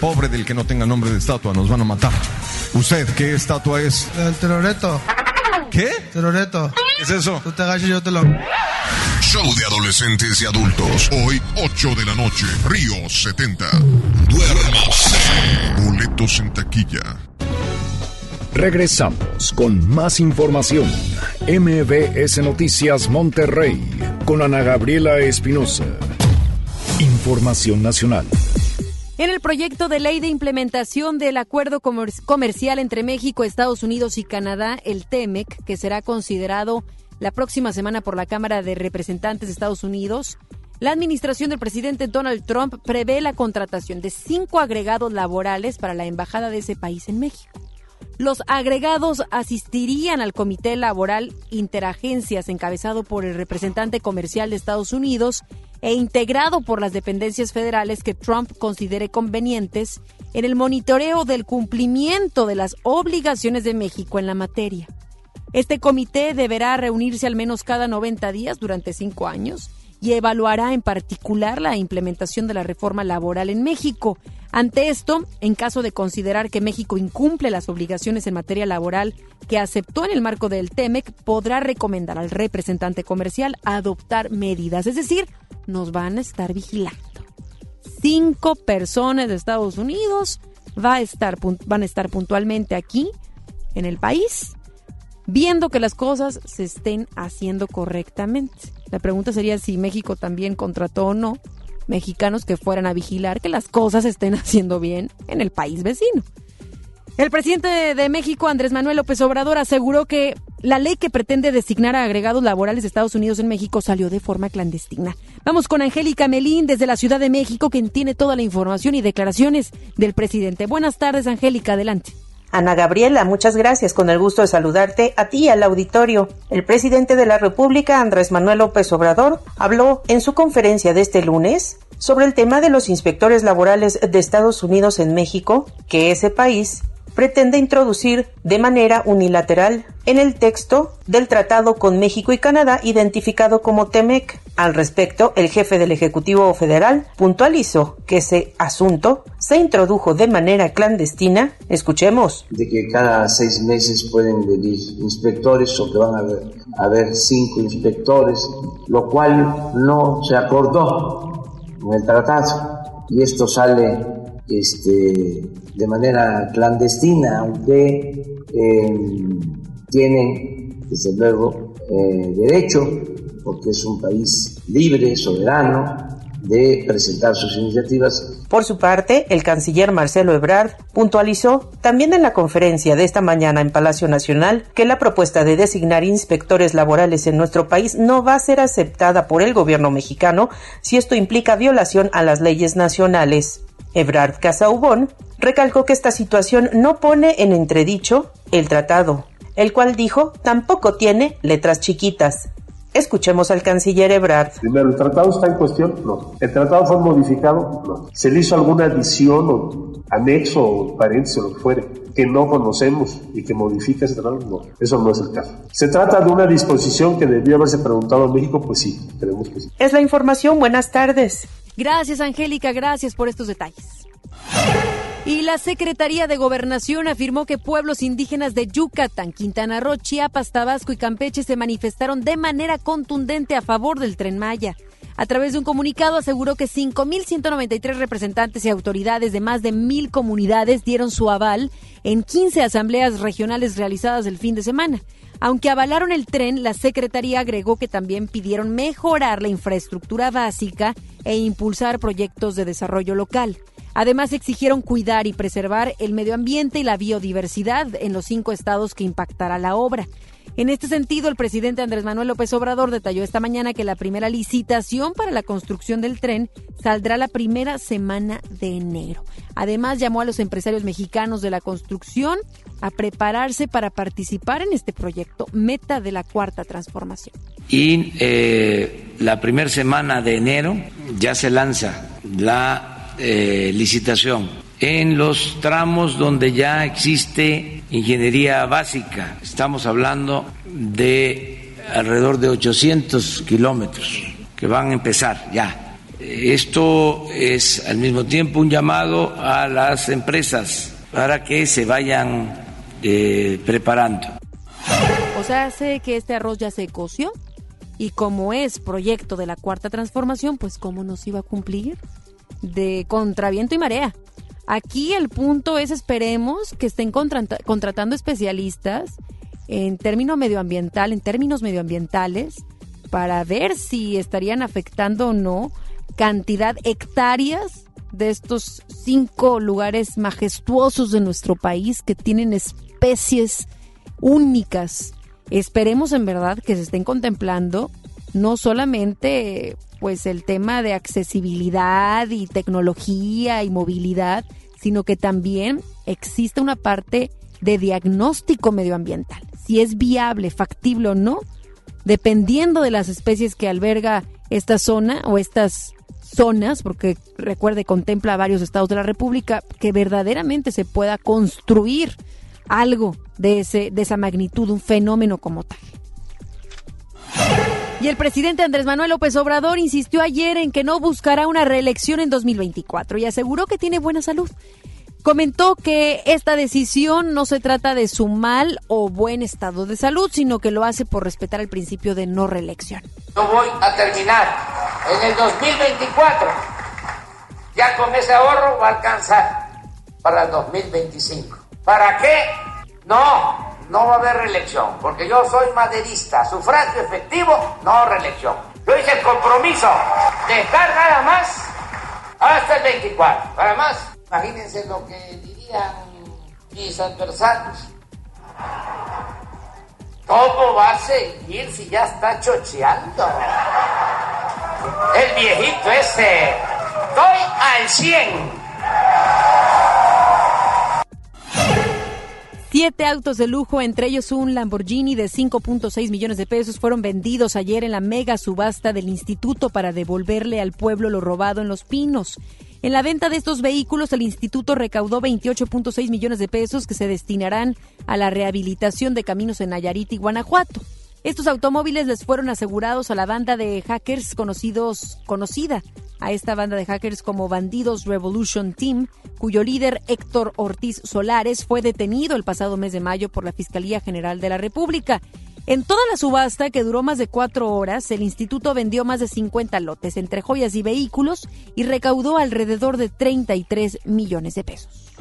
Pobre del que no tenga nombre de estatua, nos van a matar. ¿Usted qué estatua es? El teroreto. ¿Qué? Teroreto. ¿Qué es eso? Tú te agachas y yo te lo... Show de adolescentes y adultos. Hoy, 8 de la noche. Río 70. Duérmase. Boletos en taquilla. Regresamos con más información. MBS Noticias Monterrey con Ana Gabriela Espinosa. Información nacional. En el proyecto de ley de implementación del acuerdo comer comercial entre México, Estados Unidos y Canadá, el TEMEC, que será considerado la próxima semana por la Cámara de Representantes de Estados Unidos, la administración del presidente Donald Trump prevé la contratación de cinco agregados laborales para la embajada de ese país en México. Los agregados asistirían al Comité Laboral Interagencias encabezado por el representante comercial de Estados Unidos e integrado por las dependencias federales que Trump considere convenientes en el monitoreo del cumplimiento de las obligaciones de México en la materia. Este comité deberá reunirse al menos cada 90 días durante cinco años y evaluará en particular la implementación de la reforma laboral en México. Ante esto, en caso de considerar que México incumple las obligaciones en materia laboral que aceptó en el marco del TEMEC, podrá recomendar al representante comercial adoptar medidas, es decir, nos van a estar vigilando. Cinco personas de Estados Unidos va a estar, van a estar puntualmente aquí en el país viendo que las cosas se estén haciendo correctamente. La pregunta sería si México también contrató o no mexicanos que fueran a vigilar que las cosas estén haciendo bien en el país vecino. El presidente de México, Andrés Manuel López Obrador, aseguró que la ley que pretende designar a agregados laborales de Estados Unidos en México salió de forma clandestina. Vamos con Angélica Melín desde la Ciudad de México, quien tiene toda la información y declaraciones del presidente. Buenas tardes, Angélica, adelante. Ana Gabriela, muchas gracias. Con el gusto de saludarte a ti y al auditorio. El presidente de la República, Andrés Manuel López Obrador, habló en su conferencia de este lunes sobre el tema de los inspectores laborales de Estados Unidos en México, que ese país pretende introducir de manera unilateral en el texto del tratado con México y Canadá identificado como TEMEC. Al respecto, el jefe del Ejecutivo Federal puntualizó que ese asunto se introdujo de manera clandestina. Escuchemos. De que cada seis meses pueden venir inspectores o que van a haber, a haber cinco inspectores, lo cual no se acordó en el tratado. Y esto sale este, de manera clandestina, aunque eh, tienen, desde luego, eh, derecho, porque es un país libre, soberano, de presentar sus iniciativas. Por su parte, el canciller Marcelo Ebrard puntualizó también en la conferencia de esta mañana en Palacio Nacional que la propuesta de designar inspectores laborales en nuestro país no va a ser aceptada por el gobierno mexicano si esto implica violación a las leyes nacionales. Ebrard Casaubon recalcó que esta situación no pone en entredicho el tratado, el cual dijo tampoco tiene letras chiquitas. Escuchemos al canciller Ebrard. Primero, ¿el tratado está en cuestión? No. ¿El tratado fue modificado? No. ¿Se le hizo alguna adición o anexo o paréntesis o lo que fuere que no conocemos y que modifica ese tratado? No. Eso no es el caso. ¿Se trata de una disposición que debió haberse preguntado a México? Pues sí, creemos que sí. Es la información. Buenas tardes. Gracias, Angélica. Gracias por estos detalles. Y la Secretaría de Gobernación afirmó que pueblos indígenas de Yucatán, Quintana Roo, Chiapas, Tabasco y Campeche se manifestaron de manera contundente a favor del tren Maya. A través de un comunicado aseguró que 5.193 representantes y autoridades de más de mil comunidades dieron su aval en 15 asambleas regionales realizadas el fin de semana. Aunque avalaron el tren, la Secretaría agregó que también pidieron mejorar la infraestructura básica e impulsar proyectos de desarrollo local. Además, exigieron cuidar y preservar el medio ambiente y la biodiversidad en los cinco estados que impactará la obra. En este sentido, el presidente Andrés Manuel López Obrador detalló esta mañana que la primera licitación para la construcción del tren saldrá la primera semana de enero. Además, llamó a los empresarios mexicanos de la construcción a prepararse para participar en este proyecto meta de la cuarta transformación. Y eh, la primera semana de enero ya se lanza la eh, licitación en los tramos donde ya existe ingeniería básica. Estamos hablando de alrededor de 800 kilómetros que van a empezar ya. Esto es al mismo tiempo un llamado a las empresas para que se vayan eh, preparando. O sea, sé que este arroz ya se coció y como es proyecto de la cuarta transformación, pues cómo nos iba a cumplir de contraviento y marea. Aquí el punto es esperemos que estén contratando especialistas en términos medioambiental, en términos medioambientales, para ver si estarían afectando o no cantidad hectáreas de estos cinco lugares majestuosos de nuestro país que tienen especies únicas. Esperemos en verdad que se estén contemplando no solamente pues el tema de accesibilidad y tecnología y movilidad, sino que también existe una parte de diagnóstico medioambiental, si es viable, factible o no, dependiendo de las especies que alberga esta zona o estas zonas, porque recuerde, contempla varios estados de la República, que verdaderamente se pueda construir algo de, ese, de esa magnitud, un fenómeno como tal. Y el presidente Andrés Manuel López Obrador insistió ayer en que no buscará una reelección en 2024 y aseguró que tiene buena salud. Comentó que esta decisión no se trata de su mal o buen estado de salud, sino que lo hace por respetar el principio de no reelección. No voy a terminar en el 2024. Ya con ese ahorro va a alcanzar para el 2025. ¿Para qué? No, no va a haber reelección, porque yo soy maderista, sufragio efectivo, no reelección. Yo hice el compromiso de estar nada más hasta el 24. Para más, imagínense lo que dirían mis adversarios. ¿Cómo va a seguir si ya está chocheando? El viejito ese. Estoy al 100. Siete autos de lujo, entre ellos un Lamborghini de 5.6 millones de pesos, fueron vendidos ayer en la mega subasta del instituto para devolverle al pueblo lo robado en Los Pinos. En la venta de estos vehículos, el instituto recaudó 28.6 millones de pesos que se destinarán a la rehabilitación de caminos en Nayarit y Guanajuato. Estos automóviles les fueron asegurados a la banda de hackers conocidos, conocida a esta banda de hackers como Bandidos Revolution Team, cuyo líder Héctor Ortiz Solares fue detenido el pasado mes de mayo por la Fiscalía General de la República. En toda la subasta, que duró más de cuatro horas, el instituto vendió más de 50 lotes entre joyas y vehículos y recaudó alrededor de 33 millones de pesos.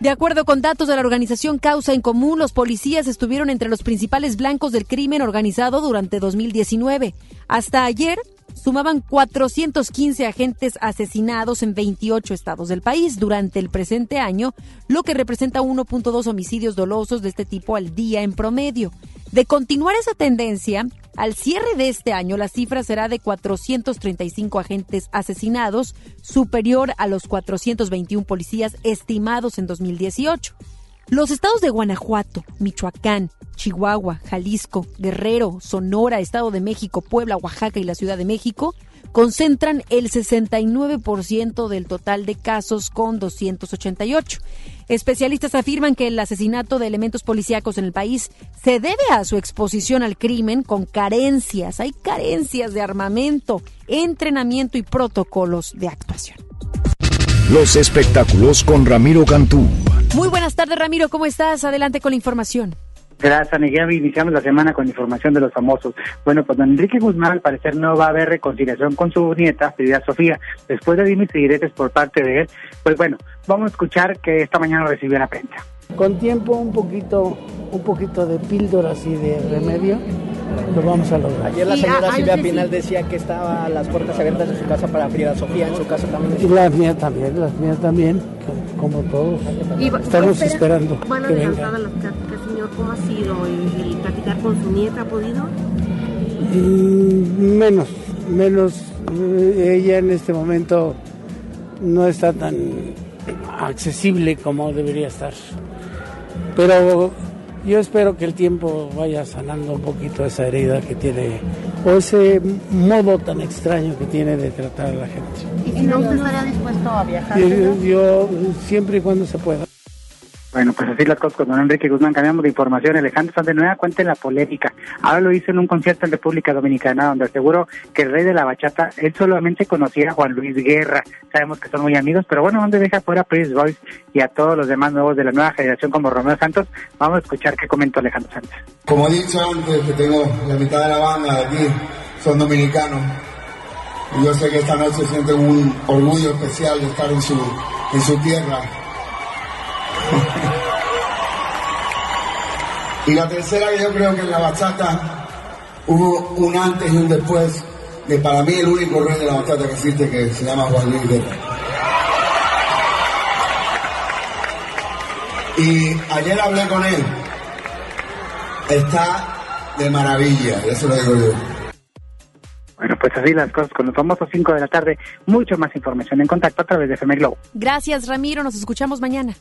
De acuerdo con datos de la organización Causa en Común, los policías estuvieron entre los principales blancos del crimen organizado durante 2019. Hasta ayer, sumaban 415 agentes asesinados en 28 estados del país durante el presente año, lo que representa 1.2 homicidios dolosos de este tipo al día en promedio. De continuar esa tendencia, al cierre de este año la cifra será de 435 agentes asesinados, superior a los 421 policías estimados en 2018. Los estados de Guanajuato, Michoacán, Chihuahua, Jalisco, Guerrero, Sonora, Estado de México, Puebla, Oaxaca y la Ciudad de México concentran el 69% del total de casos con 288. Especialistas afirman que el asesinato de elementos policíacos en el país se debe a su exposición al crimen con carencias. Hay carencias de armamento, entrenamiento y protocolos de actuación. Los espectáculos con Ramiro Cantú. Muy buenas tardes, Ramiro. ¿Cómo estás? Adelante con la información. Gracias, Miguel. Iniciamos la semana con información de los famosos. Bueno, pues don Enrique Guzmán al parecer no va a haber reconciliación con su nieta, Frida Sofía, después de dimes y diretes por parte de él. Pues bueno, vamos a escuchar que esta mañana recibió la prensa. Con tiempo, un poquito, un poquito de píldoras y de remedio, lo vamos a lograr. Ayer la señora Silvia Pinal decía que estaba las puertas abiertas de su casa para Frida Sofía, en su casa también. Y las mías también, las mías también, como todos. Estamos esperando Bueno, que venga. adelantada las pláticas, señor, ¿cómo ha sido el, el platicar con su nieta? ¿Ha podido? Mm, menos, menos. eh, Ella en este momento no está tan accesible como debería estar. Pero yo espero que el tiempo vaya sanando un poquito esa herida que tiene, o ese modo tan extraño que tiene de tratar a la gente. ¿Y si no, usted estaría dispuesto a viajar? Yo, siempre y cuando se pueda. Bueno, pues así las cosas con don Enrique Guzmán. Cambiamos de información. Alejandro Sanz de nueva cuenta en la polémica. Ahora lo hizo en un concierto en República Dominicana, donde aseguró que el rey de la bachata, él solamente conocía a Juan Luis Guerra. Sabemos que son muy amigos, pero bueno, ¿dónde deja fuera a Prince Royce y a todos los demás nuevos de la nueva generación como Romeo Santos? Vamos a escuchar qué comentó Alejandro Sanz. Como he dicho antes, que tengo la mitad de la banda de aquí, son dominicanos. Y yo sé que esta noche sienten un orgullo especial de estar en su, en su tierra. Y la tercera, que yo creo que en la bachata hubo un antes y un después de para mí el único rey de la bachata que existe, que se llama Juan Luis Guerra. Y ayer hablé con él. Está de maravilla, eso lo digo yo. Bueno, pues así las cosas con los famosos 5 de la tarde. Mucho más información en contacto a través de FM Globo. Gracias, Ramiro. Nos escuchamos mañana.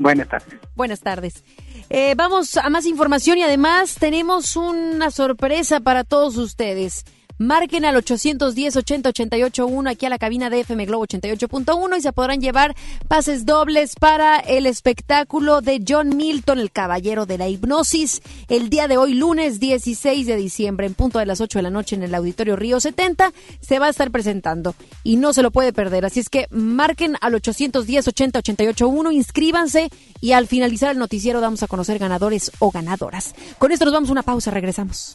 Buenas tardes. Buenas tardes. Eh, vamos a más información y además tenemos una sorpresa para todos ustedes. Marquen al 810-80-881 aquí a la cabina de FM Globo 88.1 y se podrán llevar pases dobles para el espectáculo de John Milton, el caballero de la hipnosis, el día de hoy, lunes 16 de diciembre, en punto de las 8 de la noche en el Auditorio Río 70, se va a estar presentando y no se lo puede perder. Así es que marquen al 810-80-881, inscríbanse y al finalizar el noticiero vamos a conocer ganadores o ganadoras. Con esto nos vamos a una pausa, regresamos.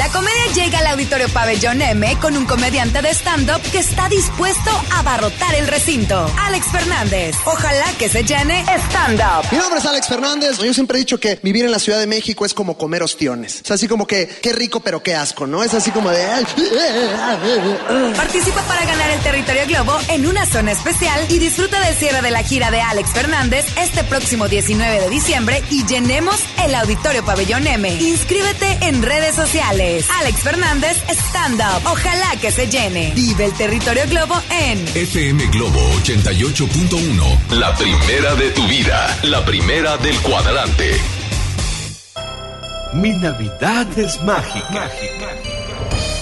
La comedia llega al Auditorio Pabellón M con un comediante de stand-up que está dispuesto a abarrotar el recinto. Alex Fernández. Ojalá que se llene stand-up. Mi nombre es Alex Fernández. Yo siempre he dicho que vivir en la Ciudad de México es como comer ostiones. Es así como que, qué rico pero qué asco, ¿no? Es así como de... Participa para ganar el territorio Globo en una zona especial y disfruta del cierre de la gira de Alex Fernández este próximo 19 de diciembre y llenemos el Auditorio Pabellón M. Inscríbete en redes sociales. Alex Fernández Stand Up. Ojalá que se llene. Vive el territorio Globo en FM Globo 88.1. La primera de tu vida. La primera del cuadrante. Mi Navidad es mágica.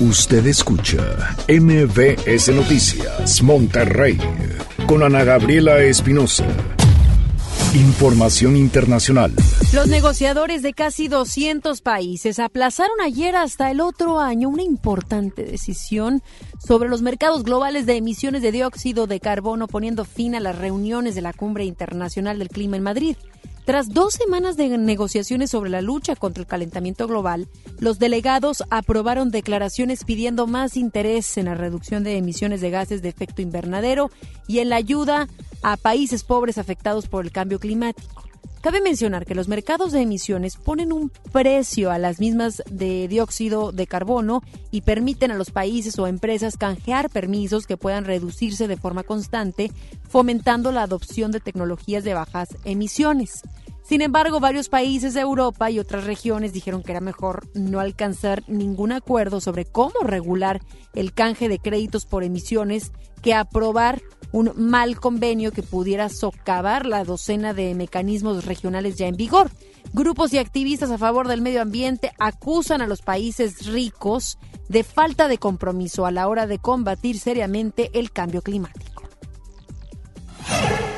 Usted escucha MBS Noticias Monterrey con Ana Gabriela Espinosa. Información internacional. Los negociadores de casi 200 países aplazaron ayer hasta el otro año una importante decisión sobre los mercados globales de emisiones de dióxido de carbono, poniendo fin a las reuniones de la Cumbre Internacional del Clima en Madrid. Tras dos semanas de negociaciones sobre la lucha contra el calentamiento global, los delegados aprobaron declaraciones pidiendo más interés en la reducción de emisiones de gases de efecto invernadero y en la ayuda a países pobres afectados por el cambio climático. Cabe mencionar que los mercados de emisiones ponen un precio a las mismas de dióxido de carbono y permiten a los países o empresas canjear permisos que puedan reducirse de forma constante, fomentando la adopción de tecnologías de bajas emisiones. Sin embargo, varios países de Europa y otras regiones dijeron que era mejor no alcanzar ningún acuerdo sobre cómo regular el canje de créditos por emisiones que aprobar un mal convenio que pudiera socavar la docena de mecanismos regionales ya en vigor. Grupos y activistas a favor del medio ambiente acusan a los países ricos de falta de compromiso a la hora de combatir seriamente el cambio climático.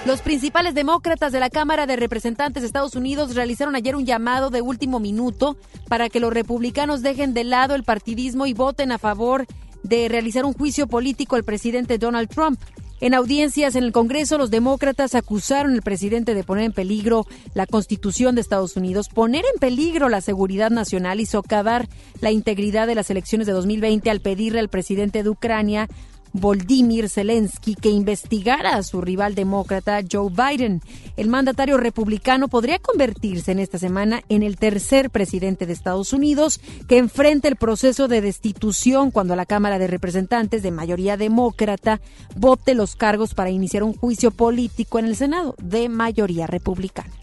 Los principales demócratas de la Cámara de Representantes de Estados Unidos realizaron ayer un llamado de último minuto para que los republicanos dejen de lado el partidismo y voten a favor de realizar un juicio político al presidente Donald Trump. En audiencias en el Congreso, los demócratas acusaron al presidente de poner en peligro la Constitución de Estados Unidos, poner en peligro la seguridad nacional y socavar la integridad de las elecciones de 2020 al pedirle al presidente de Ucrania Volodymyr Zelensky que investigara a su rival demócrata Joe Biden. El mandatario republicano podría convertirse en esta semana en el tercer presidente de Estados Unidos que enfrenta el proceso de destitución cuando la Cámara de Representantes de mayoría demócrata vote los cargos para iniciar un juicio político en el Senado de mayoría republicana.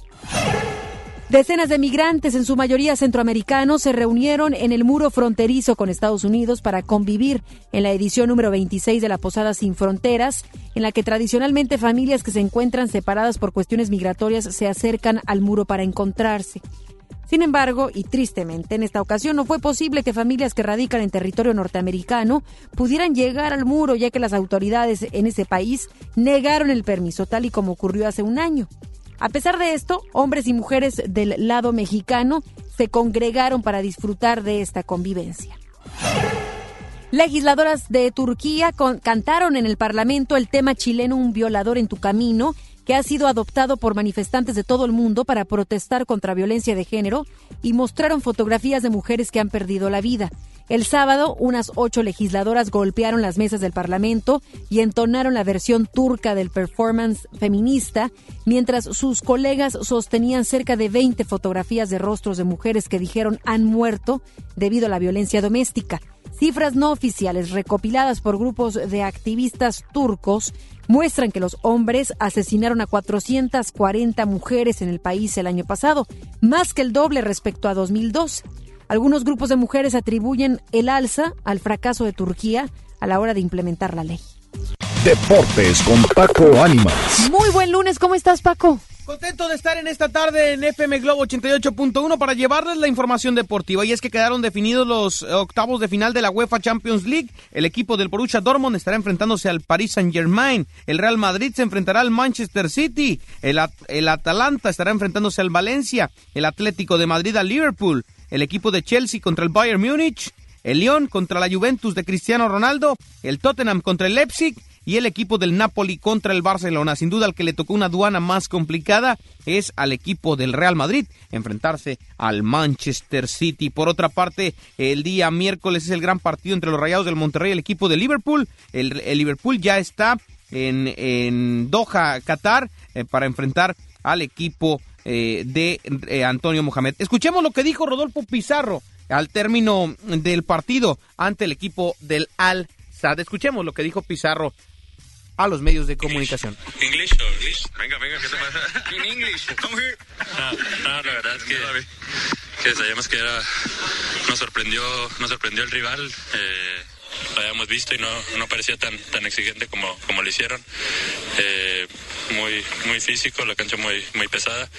Decenas de migrantes, en su mayoría centroamericanos, se reunieron en el muro fronterizo con Estados Unidos para convivir en la edición número 26 de la Posada Sin Fronteras, en la que tradicionalmente familias que se encuentran separadas por cuestiones migratorias se acercan al muro para encontrarse. Sin embargo, y tristemente, en esta ocasión no fue posible que familias que radican en territorio norteamericano pudieran llegar al muro, ya que las autoridades en ese país negaron el permiso, tal y como ocurrió hace un año. A pesar de esto, hombres y mujeres del lado mexicano se congregaron para disfrutar de esta convivencia. Legisladoras de Turquía cantaron en el Parlamento el tema chileno Un violador en tu camino, que ha sido adoptado por manifestantes de todo el mundo para protestar contra violencia de género y mostraron fotografías de mujeres que han perdido la vida. El sábado, unas ocho legisladoras golpearon las mesas del Parlamento y entonaron la versión turca del performance feminista, mientras sus colegas sostenían cerca de 20 fotografías de rostros de mujeres que dijeron han muerto debido a la violencia doméstica. Cifras no oficiales recopiladas por grupos de activistas turcos muestran que los hombres asesinaron a 440 mujeres en el país el año pasado, más que el doble respecto a 2002. Algunos grupos de mujeres atribuyen el alza al fracaso de Turquía a la hora de implementar la ley. Deportes con Paco Ánimas. Muy buen lunes, ¿cómo estás, Paco? Contento de estar en esta tarde en FM Globo 88.1 para llevarles la información deportiva. Y es que quedaron definidos los octavos de final de la UEFA Champions League. El equipo del Borussia Dortmund estará enfrentándose al Paris Saint-Germain. El Real Madrid se enfrentará al Manchester City. El, el Atalanta estará enfrentándose al Valencia. El Atlético de Madrid al Liverpool el equipo de Chelsea contra el Bayern Múnich, el Lyon contra la Juventus de Cristiano Ronaldo, el Tottenham contra el Leipzig y el equipo del Napoli contra el Barcelona. Sin duda, el que le tocó una aduana más complicada es al equipo del Real Madrid enfrentarse al Manchester City. Por otra parte, el día miércoles es el gran partido entre los Rayados del Monterrey y el equipo de Liverpool. El, Liverpool ya está en, Doha, Qatar, eh, para enfrentar al equipo eh, de eh, Antonio Mohamed. Escuchemos lo que dijo Rodolfo Pizarro al término del partido ante el equipo del Al Sad. Escuchemos lo que dijo Pizarro a los medios de comunicación. English, Venga, venga, ¿qué te pasa? In English, come here. No, no, la verdad es que, que sabíamos que era, nos sorprendió, nos sorprendió el rival. Eh, lo habíamos visto y no, no parecía tan, tan exigente como, como lo hicieron. Eh, muy, muy físico, la cancha muy, muy pesada.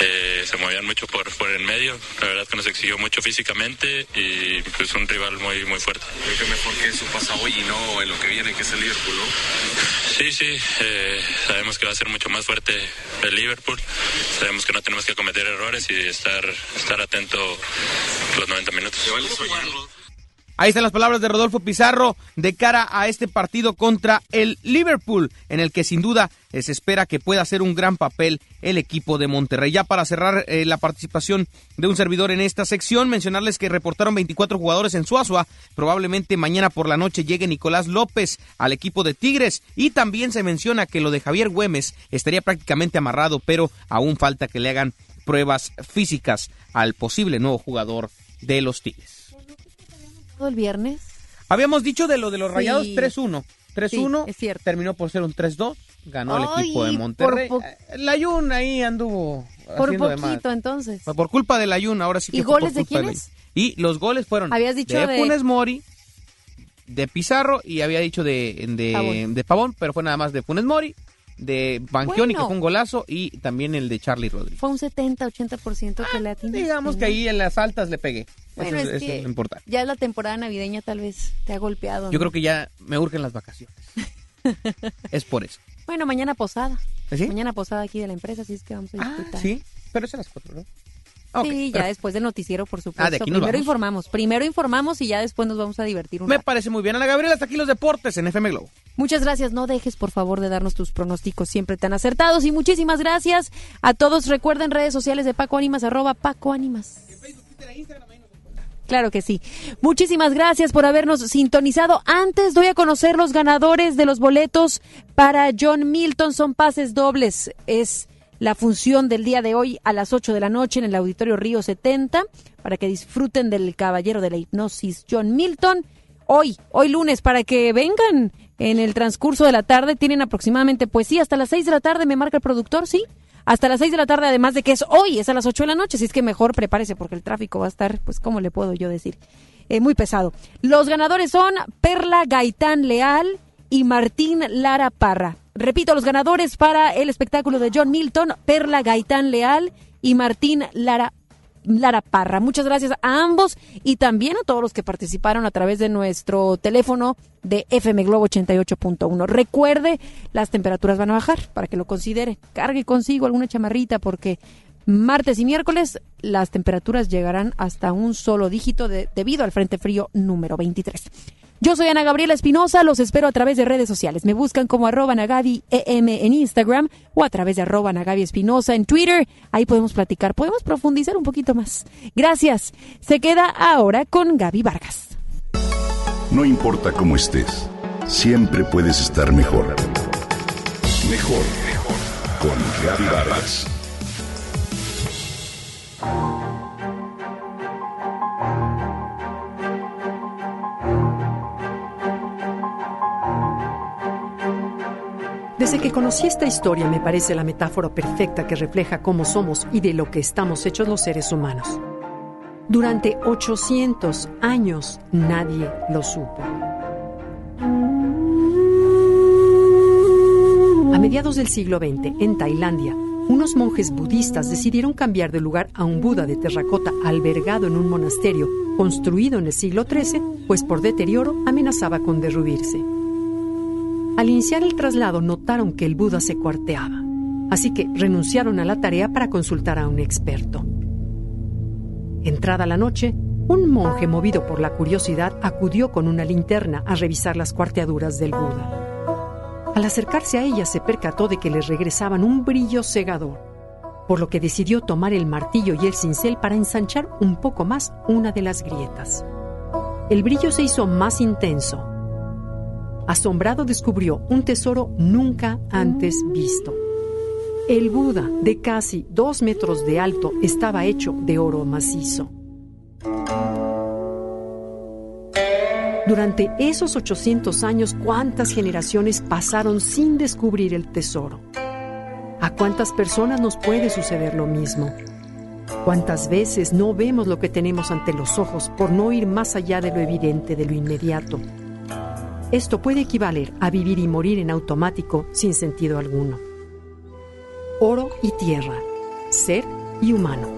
Eh, se movían mucho por, por el medio. La verdad que nos exigió mucho físicamente y pues un rival muy, muy fuerte. Creo que mejor que eso pasa hoy y no en lo que viene, que es el Liverpool, Sí, sí. Eh, sabemos que va a ser mucho más fuerte el Liverpool. Sabemos que no tenemos que cometer errores y estar, estar atento los 90 minutos. Ahí están las palabras de Rodolfo Pizarro de cara a este partido contra el Liverpool, en el que sin duda se espera que pueda hacer un gran papel el equipo de Monterrey. Ya para cerrar eh, la participación de un servidor en esta sección, mencionarles que reportaron 24 jugadores en Suazua. Probablemente mañana por la noche llegue Nicolás López al equipo de Tigres. Y también se menciona que lo de Javier Güemes estaría prácticamente amarrado, pero aún falta que le hagan pruebas físicas al posible nuevo jugador de los Tigres el viernes. Habíamos dicho de lo de los Rayados 3-1. 3-1. es cierto. Terminó por ser un 3-2. Ganó el equipo de Monterrey. Eh, la Ayun ahí anduvo. Por poquito, entonces. Por culpa de la Ayun, ahora sí que ¿Y goles de quiénes? Y los goles fueron Habías dicho de, Funes Mori, de Pizarro y había dicho de, de, de Pavón, pero fue nada más de Funes Mori, de Banquioni, que fue un golazo, y también el de Charlie Rodríguez. Fue un 70-80% que le atiné. Digamos que ahí en las altas le pegué. eso es, lo importante. Ya la temporada navideña tal vez te ha golpeado. Yo creo que ya me urgen las vacaciones. es por eso. Bueno, mañana posada. ¿Ah, Mañana posada aquí de la empresa, así es que vamos a ah, disfrutar. sí, pero es a las cuatro, ¿no? Sí, ya después del noticiero, por supuesto. Ah, de aquí nos Primero vamos. informamos, primero informamos y ya después nos vamos a divertir un Me rato. parece muy bien. Ana Gabriela, hasta aquí los deportes en FM Globo. Muchas gracias. No dejes, por favor, de darnos tus pronósticos siempre tan acertados. Y muchísimas gracias a todos. Recuerden redes sociales de Paco Ánimas, arroba Paco Ánimas. Claro que sí. Muchísimas gracias por habernos sintonizado. Antes doy a conocer los ganadores de los boletos para John Milton. Son pases dobles. Es la función del día de hoy a las 8 de la noche en el Auditorio Río 70 para que disfruten del Caballero de la Hipnosis John Milton. Hoy, hoy lunes, para que vengan en el transcurso de la tarde. Tienen aproximadamente, pues sí, hasta las 6 de la tarde, me marca el productor, sí. Hasta las 6 de la tarde, además de que es hoy, es a las 8 de la noche, así es que mejor prepárese porque el tráfico va a estar, pues, ¿cómo le puedo yo decir? Eh, muy pesado. Los ganadores son Perla Gaitán Leal y Martín Lara Parra. Repito, los ganadores para el espectáculo de John Milton, Perla Gaitán Leal y Martín Lara Lara Parra. Muchas gracias a ambos y también a todos los que participaron a través de nuestro teléfono de FM Globo 88.1. Recuerde, las temperaturas van a bajar para que lo considere. Cargue consigo alguna chamarrita porque martes y miércoles las temperaturas llegarán hasta un solo dígito de- debido al Frente Frío número 23. Yo soy Ana Gabriela Espinosa, los espero a través de redes sociales. Me buscan como arroba EM en Instagram o a través de arroba Nagabi Espinosa en Twitter. Ahí podemos platicar, podemos profundizar un poquito más. Gracias. Se queda ahora con Gaby Vargas. No importa cómo estés, siempre puedes estar mejor. Mejor, mejor. Con Gaby Vargas. Desde que conocí esta historia me parece la metáfora perfecta que refleja cómo somos y de lo que estamos hechos los seres humanos. Durante 800 años nadie lo supo. A mediados del siglo XX, en Tailandia, unos monjes budistas decidieron cambiar de lugar a un Buda de terracota albergado en un monasterio construido en el siglo XIII, pues por deterioro amenazaba con derruirse. Al iniciar el traslado notaron que el Buda se cuarteaba, así que renunciaron a la tarea para consultar a un experto. Entrada la noche, un monje movido por la curiosidad acudió con una linterna a revisar las cuarteaduras del Buda. Al acercarse a ella se percató de que le regresaban un brillo cegador, por lo que decidió tomar el martillo y el cincel para ensanchar un poco más una de las grietas. El brillo se hizo más intenso. Asombrado descubrió un tesoro nunca antes visto. El Buda, de casi dos metros de alto, estaba hecho de oro macizo. Durante esos 800 años, ¿cuántas generaciones pasaron sin descubrir el tesoro? ¿A cuántas personas nos puede suceder lo mismo? ¿Cuántas veces no vemos lo que tenemos ante los ojos por no ir más allá de lo evidente, de lo inmediato? Esto puede equivaler a vivir y morir en automático sin sentido alguno. Oro y tierra, ser y humano.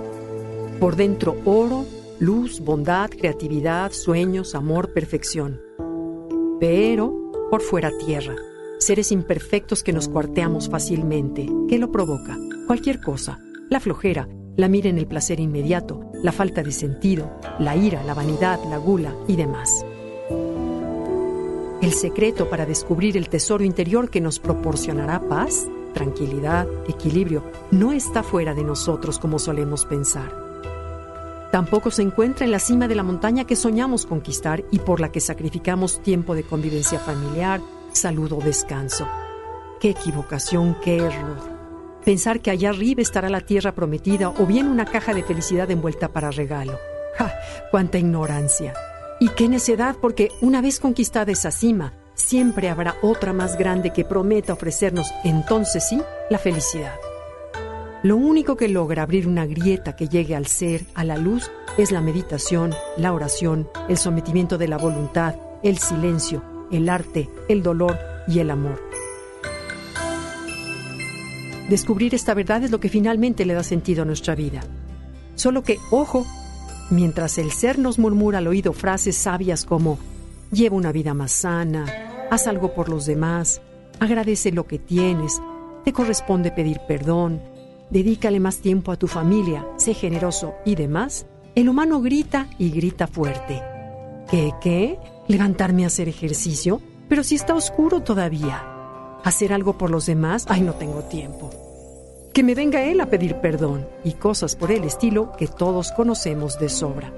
Por dentro oro, luz, bondad, creatividad, sueños, amor, perfección. Pero por fuera tierra, seres imperfectos que nos cuarteamos fácilmente. ¿Qué lo provoca? Cualquier cosa. La flojera, la mira en el placer inmediato, la falta de sentido, la ira, la vanidad, la gula y demás. El secreto para descubrir el tesoro interior que nos proporcionará paz, tranquilidad, equilibrio, no está fuera de nosotros como solemos pensar. Tampoco se encuentra en la cima de la montaña que soñamos conquistar y por la que sacrificamos tiempo de convivencia familiar, salud o descanso. Qué equivocación, qué error. Pensar que allá arriba estará la tierra prometida o bien una caja de felicidad envuelta para regalo. ¡Ja! ¡Cuánta ignorancia! Y qué necedad, porque una vez conquistada esa cima, siempre habrá otra más grande que prometa ofrecernos, entonces sí, la felicidad. Lo único que logra abrir una grieta que llegue al ser, a la luz, es la meditación, la oración, el sometimiento de la voluntad, el silencio, el arte, el dolor y el amor. Descubrir esta verdad es lo que finalmente le da sentido a nuestra vida. Solo que, ojo, mientras el ser nos murmura al oído frases sabias como lleva una vida más sana, haz algo por los demás, agradece lo que tienes, te corresponde pedir perdón, dedícale más tiempo a tu familia, sé generoso y demás, el humano grita y grita fuerte. ¿Qué, qué? ¿Levantarme a hacer ejercicio? Pero si está oscuro todavía. ¿Hacer algo por los demás? Ay, no tengo tiempo. Que me venga él a pedir perdón y cosas por el estilo que todos conocemos de sobra.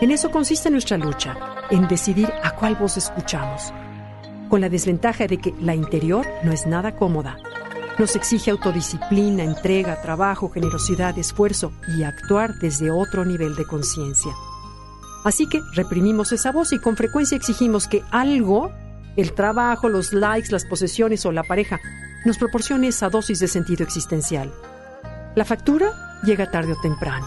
En eso consiste nuestra lucha, en decidir a cuál voz escuchamos, con la desventaja de que la interior no es nada cómoda. Nos exige autodisciplina, entrega, trabajo, generosidad, esfuerzo y actuar desde otro nivel de conciencia. Así que reprimimos esa voz y con frecuencia exigimos que algo, el trabajo, los likes, las posesiones o la pareja, nos proporcione esa dosis de sentido existencial. La factura llega tarde o temprano.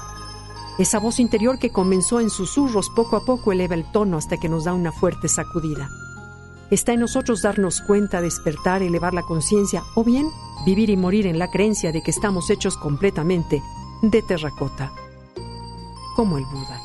Esa voz interior que comenzó en susurros poco a poco eleva el tono hasta que nos da una fuerte sacudida. Está en nosotros darnos cuenta, despertar, elevar la conciencia o bien vivir y morir en la creencia de que estamos hechos completamente de terracota, como el Buda.